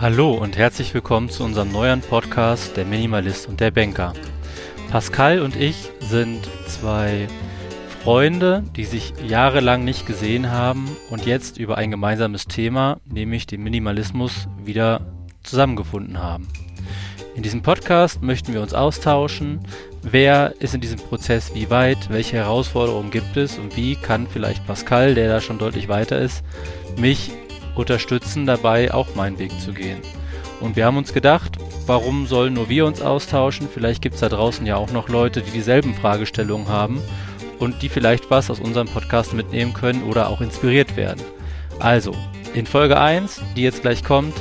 Hallo und herzlich willkommen zu unserem neuen Podcast Der Minimalist und der Banker. Pascal und ich sind zwei Freunde, die sich jahrelang nicht gesehen haben und jetzt über ein gemeinsames Thema, nämlich den Minimalismus, wieder zusammengefunden haben. In diesem Podcast möchten wir uns austauschen, wer ist in diesem Prozess wie weit, welche Herausforderungen gibt es und wie kann vielleicht Pascal, der da schon deutlich weiter ist, mich unterstützen dabei, auch meinen Weg zu gehen. Und wir haben uns gedacht, warum sollen nur wir uns austauschen? Vielleicht gibt es da draußen ja auch noch Leute, die dieselben Fragestellungen haben und die vielleicht was aus unserem Podcast mitnehmen können oder auch inspiriert werden. Also, in Folge 1, die jetzt gleich kommt,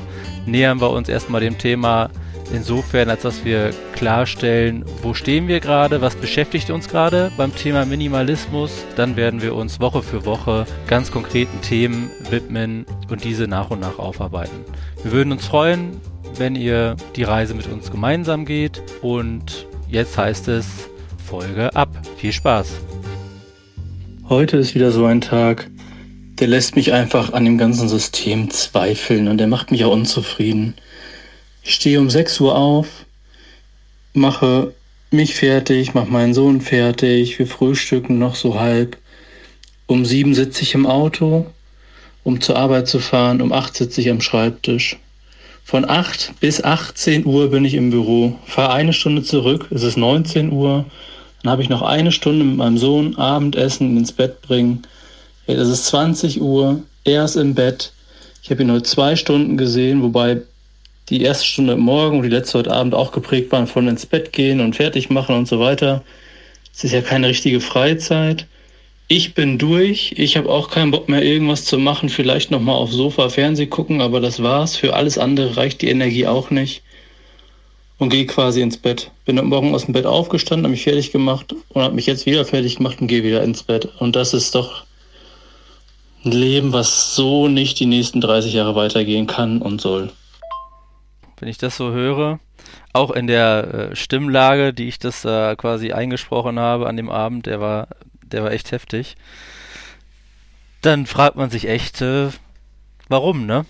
nähern wir uns erstmal dem Thema insofern, als dass wir klarstellen, wo stehen wir gerade, was beschäftigt uns gerade beim Thema Minimalismus. Dann werden wir uns Woche für Woche ganz konkreten Themen widmen und diese nach und nach aufarbeiten. Wir würden uns freuen, wenn ihr die Reise mit uns gemeinsam geht und jetzt heißt es Folge ab. Viel Spaß! Heute ist wieder so ein Tag, der lässt mich einfach an dem ganzen System zweifeln und der macht mich auch unzufrieden. Stehe um 6 Uhr auf, mache mich fertig, mache meinen Sohn fertig, wir frühstücken noch so halb. Um 7 sitze ich im Auto, um zur Arbeit zu fahren, um 8 sitze ich am Schreibtisch. Von 8 bis 18 Uhr bin ich im Büro, fahre eine Stunde zurück, es ist 19 Uhr, dann habe ich noch eine Stunde mit meinem Sohn Abendessen ins Bett bringen. Es ist 20 Uhr, er ist im Bett. Ich habe ihn heute zwei Stunden gesehen, wobei die erste Stunde morgen und die letzte heute Abend auch geprägt waren von ins Bett gehen und fertig machen und so weiter. Es ist ja keine richtige Freizeit. Ich bin durch. Ich habe auch keinen Bock mehr, irgendwas zu machen. Vielleicht nochmal aufs Sofa Fernseh gucken, aber das war's. Für alles andere reicht die Energie auch nicht. Und gehe quasi ins Bett. Bin heute Morgen aus dem Bett aufgestanden, habe mich fertig gemacht und habe mich jetzt wieder fertig gemacht und gehe wieder ins Bett. Und das ist doch ein Leben, was so nicht die nächsten 30 Jahre weitergehen kann und soll wenn ich das so höre. Auch in der äh, Stimmlage, die ich das äh, quasi eingesprochen habe an dem Abend, der war, der war echt heftig. Dann fragt man sich echt, äh, warum, ne?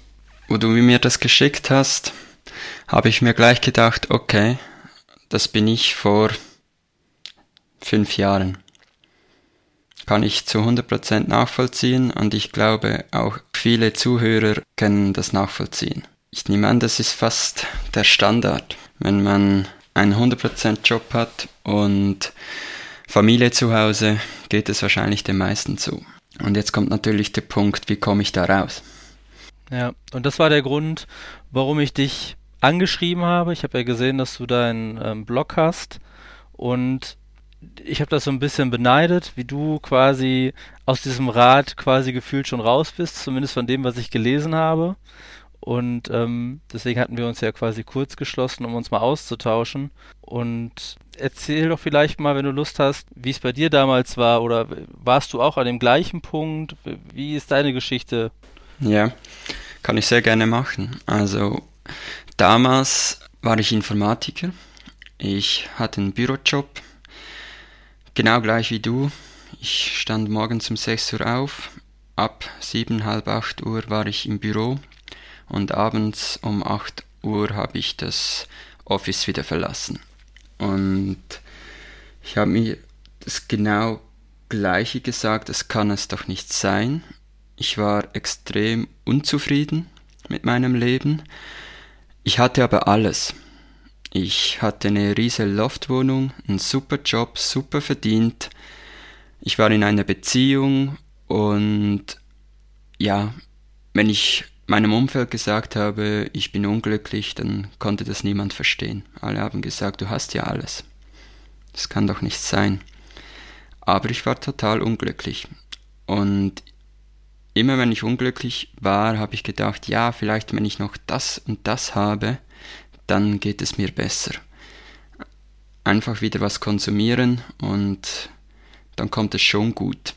Wo du mir das geschickt hast, habe ich mir gleich gedacht, okay, das bin ich vor fünf Jahren. Kann ich zu 100% nachvollziehen und ich glaube auch viele Zuhörer können das nachvollziehen. Ich nehme an, das ist fast der Standard. Wenn man einen 100% Job hat und Familie zu Hause, geht es wahrscheinlich den meisten zu. Und jetzt kommt natürlich der Punkt, wie komme ich da raus? Ja, und das war der Grund, warum ich dich angeschrieben habe. Ich habe ja gesehen, dass du deinen ähm, Blog hast und ich habe das so ein bisschen beneidet, wie du quasi aus diesem Rad quasi gefühlt schon raus bist, zumindest von dem, was ich gelesen habe. Und ähm, deswegen hatten wir uns ja quasi kurz geschlossen, um uns mal auszutauschen. Und erzähl doch vielleicht mal, wenn du Lust hast, wie es bei dir damals war oder warst du auch an dem gleichen Punkt? Wie ist deine Geschichte? Ja, kann ich sehr gerne machen. Also damals war ich Informatiker. Ich hatte einen Bürojob, genau gleich wie du. Ich stand morgens um 6 Uhr auf. Ab 7, halb 8 Uhr war ich im Büro und abends um 8 Uhr habe ich das Office wieder verlassen. Und ich habe mir das genau gleiche gesagt, das kann es doch nicht sein. Ich war extrem unzufrieden mit meinem Leben. Ich hatte aber alles. Ich hatte eine riesige Loftwohnung, einen super Job, super verdient. Ich war in einer Beziehung und ja, wenn ich meinem Umfeld gesagt habe, ich bin unglücklich, dann konnte das niemand verstehen. Alle haben gesagt, du hast ja alles. Das kann doch nicht sein. Aber ich war total unglücklich. Und immer wenn ich unglücklich war, habe ich gedacht, ja, vielleicht wenn ich noch das und das habe, dann geht es mir besser. Einfach wieder was konsumieren und dann kommt es schon gut.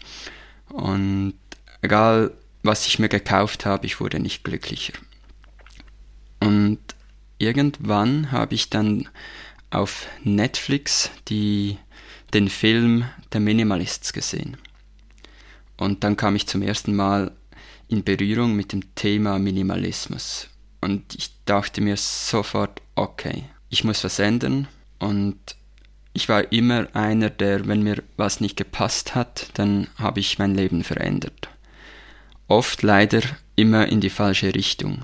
Und egal was ich mir gekauft habe, ich wurde nicht glücklicher. Und irgendwann habe ich dann auf Netflix die, den Film Der Minimalists gesehen. Und dann kam ich zum ersten Mal in Berührung mit dem Thema Minimalismus. Und ich dachte mir sofort, okay, ich muss was ändern. Und ich war immer einer, der, wenn mir was nicht gepasst hat, dann habe ich mein Leben verändert. Oft leider immer in die falsche Richtung.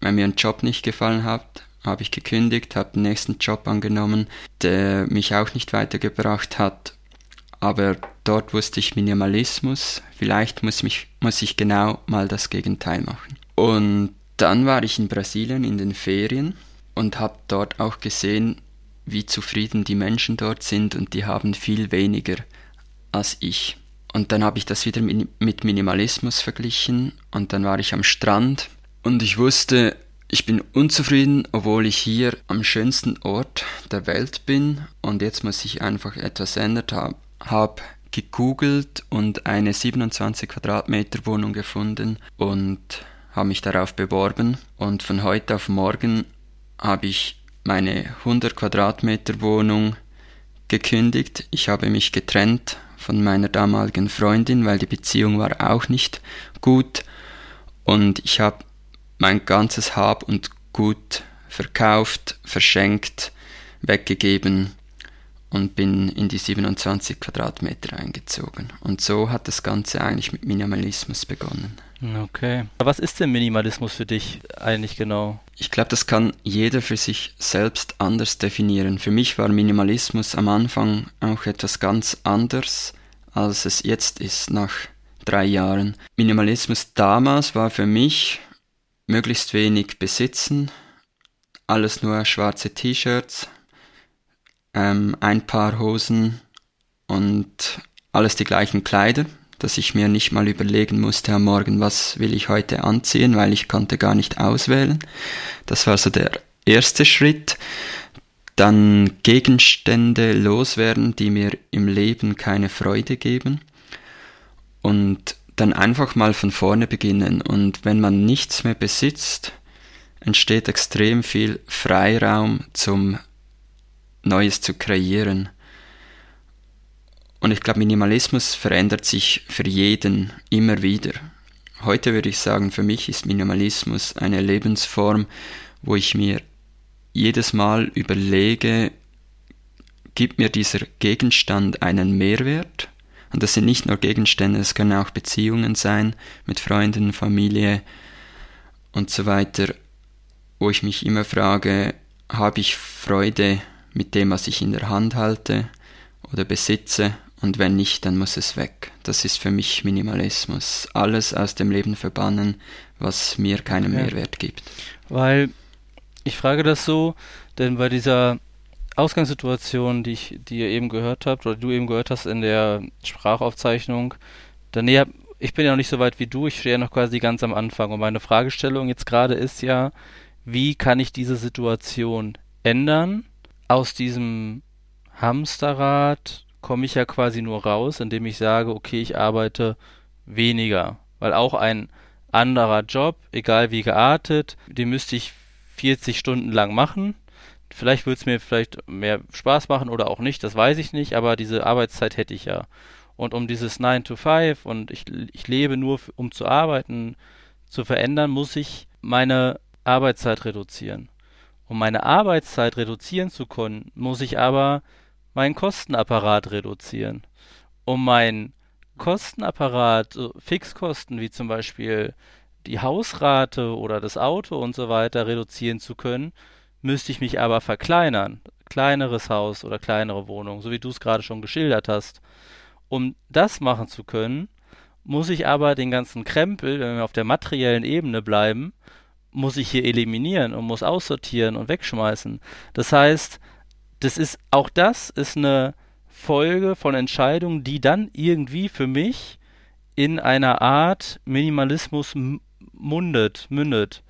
Wenn mir ein Job nicht gefallen hat, habe ich gekündigt, habe den nächsten Job angenommen, der mich auch nicht weitergebracht hat. Aber dort wusste ich Minimalismus, vielleicht muss, mich, muss ich genau mal das Gegenteil machen. Und dann war ich in Brasilien in den Ferien und habe dort auch gesehen, wie zufrieden die Menschen dort sind und die haben viel weniger als ich. Und dann habe ich das wieder mit Minimalismus verglichen und dann war ich am Strand und ich wusste, ich bin unzufrieden, obwohl ich hier am schönsten Ort der Welt bin und jetzt muss ich einfach etwas ändert haben. Hab gegoogelt und eine 27 Quadratmeter Wohnung gefunden und habe mich darauf beworben und von heute auf morgen habe ich meine 100 Quadratmeter Wohnung gekündigt. Ich habe mich getrennt von meiner damaligen Freundin, weil die Beziehung war auch nicht gut und ich habe mein ganzes Hab und Gut verkauft, verschenkt, weggegeben und bin in die 27 Quadratmeter eingezogen. Und so hat das Ganze eigentlich mit Minimalismus begonnen. Okay. Was ist denn Minimalismus für dich eigentlich genau? Ich glaube, das kann jeder für sich selbst anders definieren. Für mich war Minimalismus am Anfang auch etwas ganz anderes, als es jetzt ist, nach drei Jahren. Minimalismus damals war für mich möglichst wenig besitzen, alles nur schwarze T-Shirts, ähm, ein Paar Hosen und alles die gleichen Kleider, dass ich mir nicht mal überlegen musste am Morgen, was will ich heute anziehen, weil ich konnte gar nicht auswählen. Das war so der erste Schritt. Dann Gegenstände loswerden, die mir im Leben keine Freude geben. Und dann einfach mal von vorne beginnen. Und wenn man nichts mehr besitzt, entsteht extrem viel Freiraum zum Neues zu kreieren. Und ich glaube, Minimalismus verändert sich für jeden immer wieder. Heute würde ich sagen, für mich ist Minimalismus eine Lebensform, wo ich mir jedes Mal überlege, gibt mir dieser Gegenstand einen Mehrwert? Und das sind nicht nur Gegenstände, es können auch Beziehungen sein mit Freunden, Familie und so weiter, wo ich mich immer frage, habe ich Freude mit dem, was ich in der Hand halte oder besitze und wenn nicht, dann muss es weg. Das ist für mich Minimalismus. Alles aus dem Leben verbannen, was mir keinen ja. Mehrwert gibt. Weil ich frage das so, denn bei dieser Ausgangssituation, die ich dir eben gehört habe, oder du eben gehört hast in der Sprachaufzeichnung, dann näher, ich bin ja noch nicht so weit wie du, ich stehe ja noch quasi ganz am Anfang. Und meine Fragestellung jetzt gerade ist ja, wie kann ich diese Situation ändern? Aus diesem Hamsterrad komme ich ja quasi nur raus, indem ich sage, okay, ich arbeite weniger. Weil auch ein anderer Job, egal wie geartet, den müsste ich 40 Stunden lang machen Vielleicht würde es mir vielleicht mehr Spaß machen oder auch nicht, das weiß ich nicht, aber diese Arbeitszeit hätte ich ja. Und um dieses 9 to 5 und ich, ich lebe nur, um zu arbeiten, zu verändern, muss ich meine Arbeitszeit reduzieren. Um meine Arbeitszeit reduzieren zu können, muss ich aber meinen Kostenapparat reduzieren. Um meinen Kostenapparat, Fixkosten wie zum Beispiel die Hausrate oder das Auto und so weiter reduzieren zu können, müsste ich mich aber verkleinern, kleineres Haus oder kleinere Wohnung, so wie du es gerade schon geschildert hast. Um das machen zu können, muss ich aber den ganzen Krempel, wenn wir auf der materiellen Ebene bleiben, muss ich hier eliminieren und muss aussortieren und wegschmeißen. Das heißt, das ist auch das ist eine Folge von Entscheidungen, die dann irgendwie für mich in einer Art Minimalismus mundet, mündet.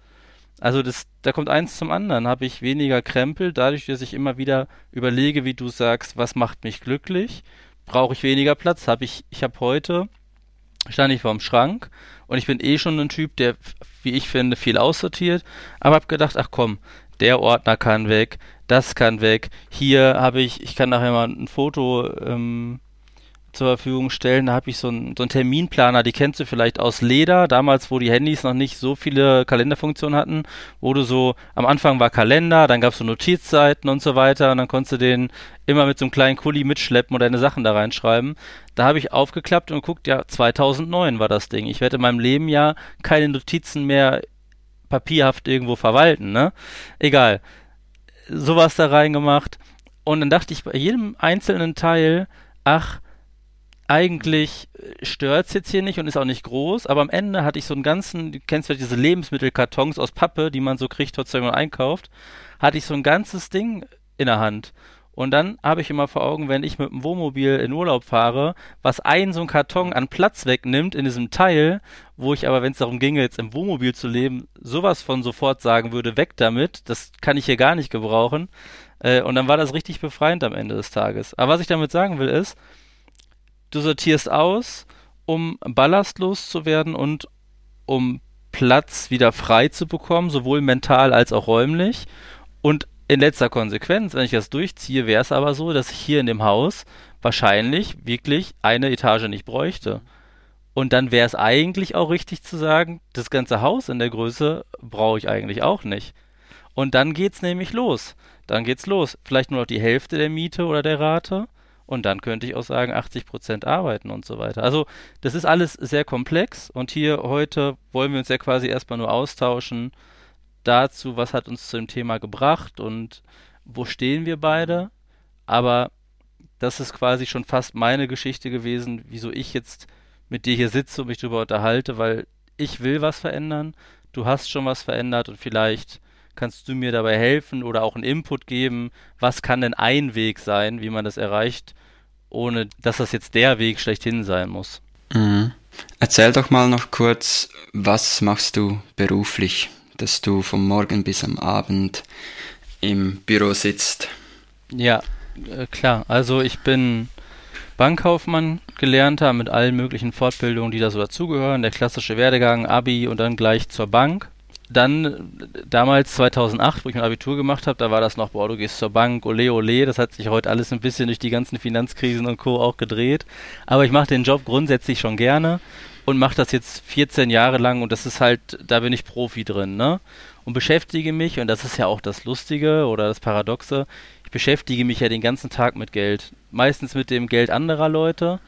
Also das, da kommt eins zum anderen. Habe ich weniger Krempel, dadurch, dass ich immer wieder überlege, wie du sagst, was macht mich glücklich, brauche ich weniger Platz. Habe ich, ich habe heute stand ich vorm Schrank und ich bin eh schon ein Typ, der, wie ich finde, viel aussortiert, aber habe gedacht, ach komm, der Ordner kann weg, das kann weg. Hier habe ich, ich kann nachher mal ein Foto ähm, zur Verfügung stellen. Da habe ich so einen, so einen Terminplaner, die kennst du vielleicht aus Leder, damals, wo die Handys noch nicht so viele Kalenderfunktionen hatten, wo du so, am Anfang war Kalender, dann gab es so Notizseiten und so weiter und dann konntest du den immer mit so einem kleinen Kuli mitschleppen und deine Sachen da reinschreiben. Da habe ich aufgeklappt und geguckt, ja, 2009 war das Ding. Ich werde in meinem Leben ja keine Notizen mehr papierhaft irgendwo verwalten, ne? Egal. Sowas da reingemacht. Und dann dachte ich bei jedem einzelnen Teil, ach, eigentlich stört es jetzt hier nicht und ist auch nicht groß, aber am Ende hatte ich so einen ganzen, du kennst vielleicht diese Lebensmittelkartons aus Pappe, die man so kriegt, trotzdem man einkauft, hatte ich so ein ganzes Ding in der Hand. Und dann habe ich immer vor Augen, wenn ich mit dem Wohnmobil in Urlaub fahre, was ein so ein Karton an Platz wegnimmt in diesem Teil, wo ich aber, wenn es darum ginge, jetzt im Wohnmobil zu leben, sowas von sofort sagen würde, weg damit, das kann ich hier gar nicht gebrauchen. Äh, und dann war das richtig befreiend am Ende des Tages. Aber was ich damit sagen will, ist, du sortierst aus, um ballastlos zu werden und um Platz wieder frei zu bekommen, sowohl mental als auch räumlich. Und in letzter Konsequenz, wenn ich das durchziehe, wäre es aber so, dass ich hier in dem Haus wahrscheinlich wirklich eine Etage nicht bräuchte. Und dann wäre es eigentlich auch richtig zu sagen, das ganze Haus in der Größe brauche ich eigentlich auch nicht. Und dann geht's nämlich los. Dann geht's los. Vielleicht nur noch die Hälfte der Miete oder der Rate. Und dann könnte ich auch sagen, 80 Prozent arbeiten und so weiter. Also das ist alles sehr komplex. Und hier heute wollen wir uns ja quasi erstmal nur austauschen dazu, was hat uns zu dem Thema gebracht und wo stehen wir beide. Aber das ist quasi schon fast meine Geschichte gewesen, wieso ich jetzt mit dir hier sitze und mich darüber unterhalte, weil ich will was verändern. Du hast schon was verändert und vielleicht kannst du mir dabei helfen oder auch einen Input geben? Was kann denn ein Weg sein, wie man das erreicht, ohne dass das jetzt der Weg schlechthin sein muss? Mhm. Erzähl doch mal noch kurz, was machst du beruflich, dass du vom Morgen bis am Abend im Büro sitzt? Ja, äh, klar. Also ich bin Bankkaufmann gelernter mit allen möglichen Fortbildungen, die da so dazugehören. Der klassische Werdegang, Abi und dann gleich zur Bank dann damals 2008, wo ich mein Abitur gemacht habe, da war das noch, boah, du gehst zur Bank, ole ole, das hat sich heute alles ein bisschen durch die ganzen Finanzkrisen und Co. auch gedreht. Aber ich mache den Job grundsätzlich schon gerne und mache das jetzt 14 Jahre lang und das ist halt, da bin ich Profi drin, ne? Und beschäftige mich, und das ist ja auch das Lustige oder das Paradoxe, ich beschäftige mich ja den ganzen Tag mit Geld. Meistens mit dem Geld anderer Leute,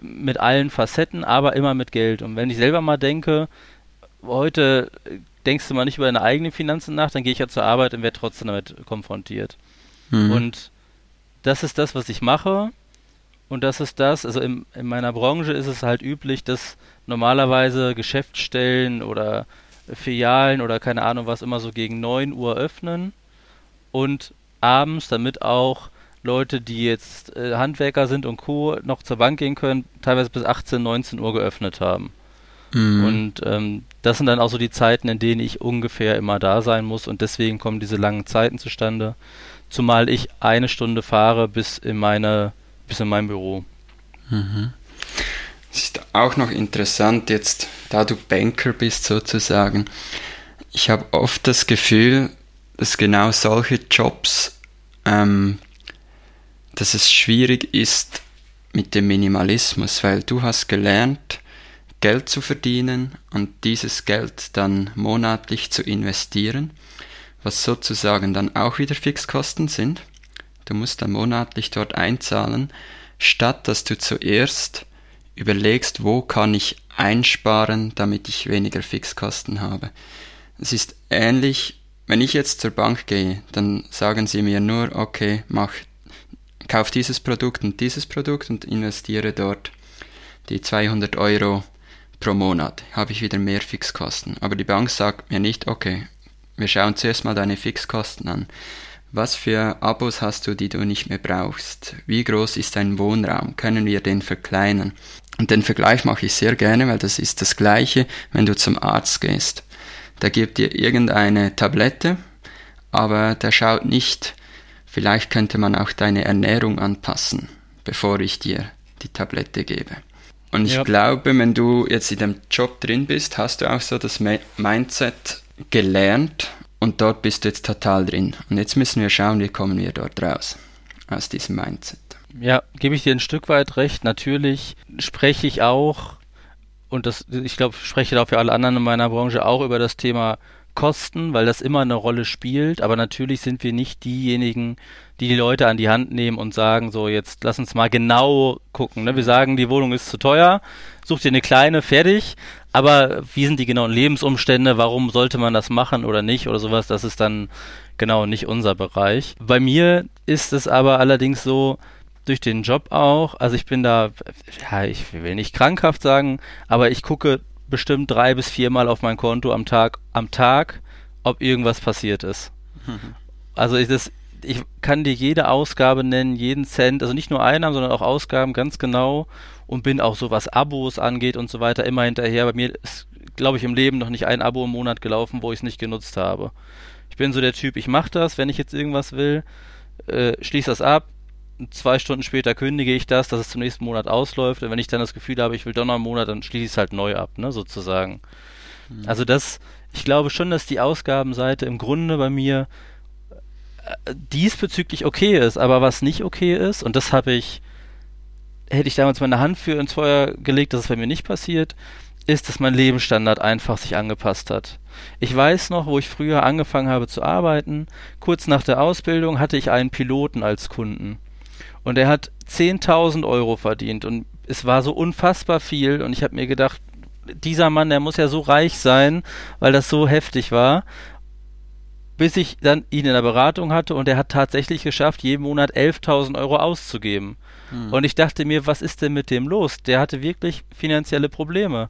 mit allen Facetten, aber immer mit Geld. Und wenn ich selber mal denke, heute denkst du mal nicht über deine eigenen Finanzen nach, dann gehe ich ja zur Arbeit und werde trotzdem damit konfrontiert. Mhm. Und das ist das, was ich mache. Und das ist das, also in, in meiner Branche ist es halt üblich, dass normalerweise Geschäftsstellen oder Filialen oder keine Ahnung was immer so gegen 9 Uhr öffnen und abends, damit auch Leute, die jetzt äh, Handwerker sind und Co. noch zur Bank gehen können, teilweise bis 18, 19 Uhr geöffnet haben. Mhm. Und ähm, das sind dann auch so die Zeiten, in denen ich ungefähr immer da sein muss und deswegen kommen diese langen Zeiten zustande. Zumal ich eine Stunde fahre bis in meine, bis in mein Büro. Mhm. Ist auch noch interessant jetzt, da du Banker bist sozusagen. Ich habe oft das Gefühl, dass genau solche Jobs, ähm, dass es schwierig ist mit dem Minimalismus, weil du hast gelernt, Geld zu verdienen und dieses Geld dann monatlich zu investieren, was sozusagen dann auch wieder Fixkosten sind. Du musst dann monatlich dort einzahlen, statt dass du zuerst überlegst, wo kann ich einsparen, damit ich weniger Fixkosten habe. Es ist ähnlich, wenn ich jetzt zur Bank gehe, dann sagen sie mir nur, okay, mach, kauf dieses Produkt und dieses Produkt und investiere dort die 200 Euro pro Monat habe ich wieder mehr Fixkosten. Aber die Bank sagt mir nicht, okay, wir schauen zuerst mal deine Fixkosten an. Was für Abos hast du, die du nicht mehr brauchst? Wie groß ist dein Wohnraum? Können wir den verkleinern? Und den Vergleich mache ich sehr gerne, weil das ist das gleiche, wenn du zum Arzt gehst. Der gibt dir irgendeine Tablette, aber der schaut nicht, vielleicht könnte man auch deine Ernährung anpassen, bevor ich dir die Tablette gebe. Und ich ja. glaube, wenn du jetzt in dem Job drin bist, hast du auch so das Mindset gelernt und dort bist du jetzt total drin. Und jetzt müssen wir schauen, wie kommen wir dort raus aus diesem Mindset. Ja, gebe ich dir ein Stück weit recht. Natürlich spreche ich auch, und das, ich glaube, spreche da für alle anderen in meiner Branche auch über das Thema Kosten, weil das immer eine Rolle spielt. Aber natürlich sind wir nicht diejenigen, die die Leute an die Hand nehmen und sagen, so jetzt lass uns mal genau gucken. Ne? Wir sagen, die Wohnung ist zu teuer, such dir eine kleine, fertig. Aber wie sind die genauen Lebensumstände? Warum sollte man das machen oder nicht oder sowas? Das ist dann genau nicht unser Bereich. Bei mir ist es aber allerdings so, durch den Job auch, also ich bin da, ja, ich will nicht krankhaft sagen, aber ich gucke bestimmt drei bis viermal auf mein Konto am Tag, am Tag, ob irgendwas passiert ist. Mhm. Also ich, das, ich kann dir jede Ausgabe nennen, jeden Cent, also nicht nur Einnahmen, sondern auch Ausgaben ganz genau und bin auch so, was Abos angeht und so weiter, immer hinterher. Bei mir ist, glaube ich, im Leben noch nicht ein Abo im Monat gelaufen, wo ich es nicht genutzt habe. Ich bin so der Typ, ich mache das, wenn ich jetzt irgendwas will, äh, schließe das ab, zwei Stunden später kündige ich das, dass es zum nächsten Monat ausläuft. Und wenn ich dann das Gefühl habe, ich will doch noch einen Monat, dann schließe ich es halt neu ab, ne, sozusagen. Mhm. Also das, ich glaube schon, dass die Ausgabenseite im Grunde bei mir äh, diesbezüglich okay ist, aber was nicht okay ist, und das habe ich, hätte ich damals meine Hand für ins Feuer gelegt, dass es bei mir nicht passiert, ist, dass mein Lebensstandard einfach sich angepasst hat. Ich weiß noch, wo ich früher angefangen habe zu arbeiten, kurz nach der Ausbildung hatte ich einen Piloten als Kunden. Und er hat 10.000 Euro verdient und es war so unfassbar viel und ich habe mir gedacht, dieser Mann, der muss ja so reich sein, weil das so heftig war bis ich dann ihn in der Beratung hatte und er hat tatsächlich geschafft, jeden Monat 11.000 Euro auszugeben. Hm. Und ich dachte mir, was ist denn mit dem los? Der hatte wirklich finanzielle Probleme.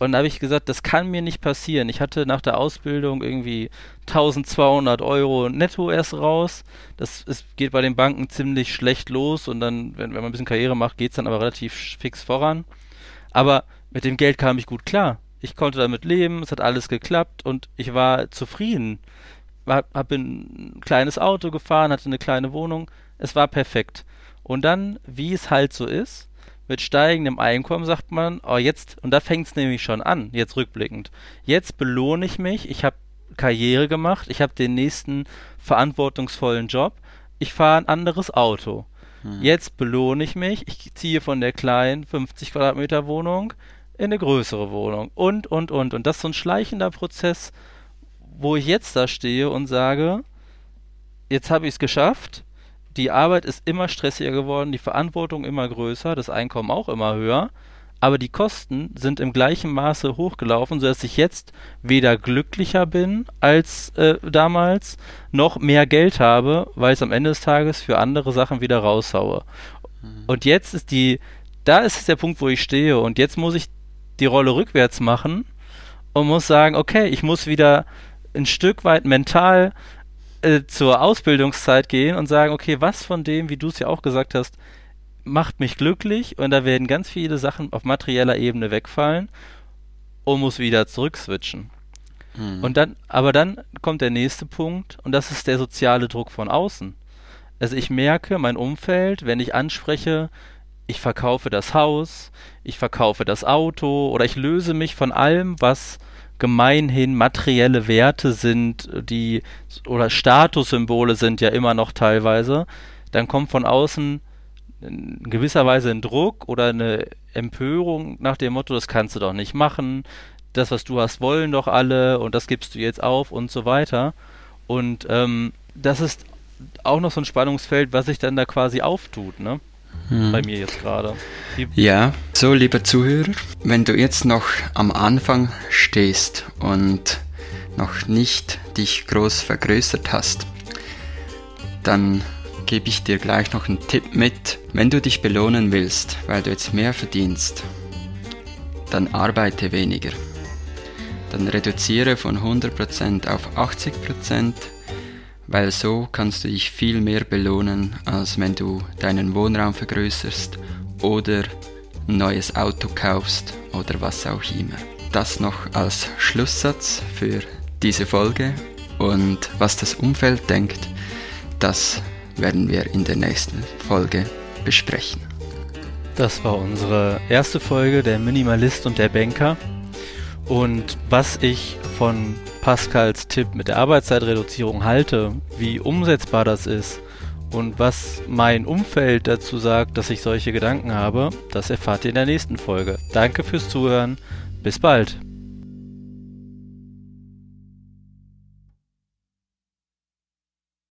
Und da habe ich gesagt, das kann mir nicht passieren. Ich hatte nach der Ausbildung irgendwie 1200 Euro netto erst raus. Das ist, geht bei den Banken ziemlich schlecht los und dann, wenn, wenn man ein bisschen Karriere macht, geht es dann aber relativ fix voran. Aber mit dem Geld kam ich gut klar. Ich konnte damit leben, es hat alles geklappt und ich war zufrieden habe ein kleines Auto gefahren, hatte eine kleine Wohnung. Es war perfekt. Und dann, wie es halt so ist, mit steigendem Einkommen sagt man, oh jetzt, und da fängt es nämlich schon an, jetzt rückblickend. Jetzt belohne ich mich, ich habe Karriere gemacht, ich habe den nächsten verantwortungsvollen Job, ich fahre ein anderes Auto. Hm. Jetzt belohne ich mich, ich ziehe von der kleinen 50 Quadratmeter Wohnung in eine größere Wohnung und, und, und. Und das ist so ein schleichender Prozess, wo ich jetzt da stehe und sage, jetzt habe ich es geschafft, die Arbeit ist immer stressiger geworden, die Verantwortung immer größer, das Einkommen auch immer höher, aber die Kosten sind im gleichen Maße hochgelaufen, sodass ich jetzt weder glücklicher bin als äh, damals, noch mehr Geld habe, weil ich es am Ende des Tages für andere Sachen wieder raushaue. Mhm. Und jetzt ist die, da ist der Punkt, wo ich stehe und jetzt muss ich die Rolle rückwärts machen und muss sagen, okay, ich muss wieder ein Stück weit mental äh, zur Ausbildungszeit gehen und sagen, okay, was von dem, wie du es ja auch gesagt hast, macht mich glücklich und da werden ganz viele Sachen auf materieller Ebene wegfallen und muss wieder zurückswitchen. Mhm. Und dann, aber dann kommt der nächste Punkt und das ist der soziale Druck von außen. Also ich merke, mein Umfeld, wenn ich anspreche, ich verkaufe das Haus, ich verkaufe das Auto oder ich löse mich von allem, was gemeinhin materielle Werte sind, die oder Statussymbole sind ja immer noch teilweise, dann kommt von außen in gewisser Weise ein Druck oder eine Empörung nach dem Motto, das kannst du doch nicht machen, das, was du hast, wollen doch alle und das gibst du jetzt auf und so weiter. Und ähm, das ist auch noch so ein Spannungsfeld, was sich dann da quasi auftut, ne? Hm. bei mir jetzt gerade. Ja, so lieber Zuhörer, wenn du jetzt noch am Anfang stehst und noch nicht dich groß vergrößert hast, dann gebe ich dir gleich noch einen Tipp mit. Wenn du dich belohnen willst, weil du jetzt mehr verdienst, dann arbeite weniger. Dann reduziere von 100% auf 80% weil so kannst du dich viel mehr belohnen, als wenn du deinen Wohnraum vergrößerst oder ein neues Auto kaufst oder was auch immer. Das noch als Schlusssatz für diese Folge und was das Umfeld denkt, das werden wir in der nächsten Folge besprechen. Das war unsere erste Folge der Minimalist und der Banker. Und was ich von Pascals Tipp mit der Arbeitszeitreduzierung halte, wie umsetzbar das ist Und was mein Umfeld dazu sagt, dass ich solche Gedanken habe, das erfahrt ihr in der nächsten Folge. Danke fürs Zuhören. Bis bald.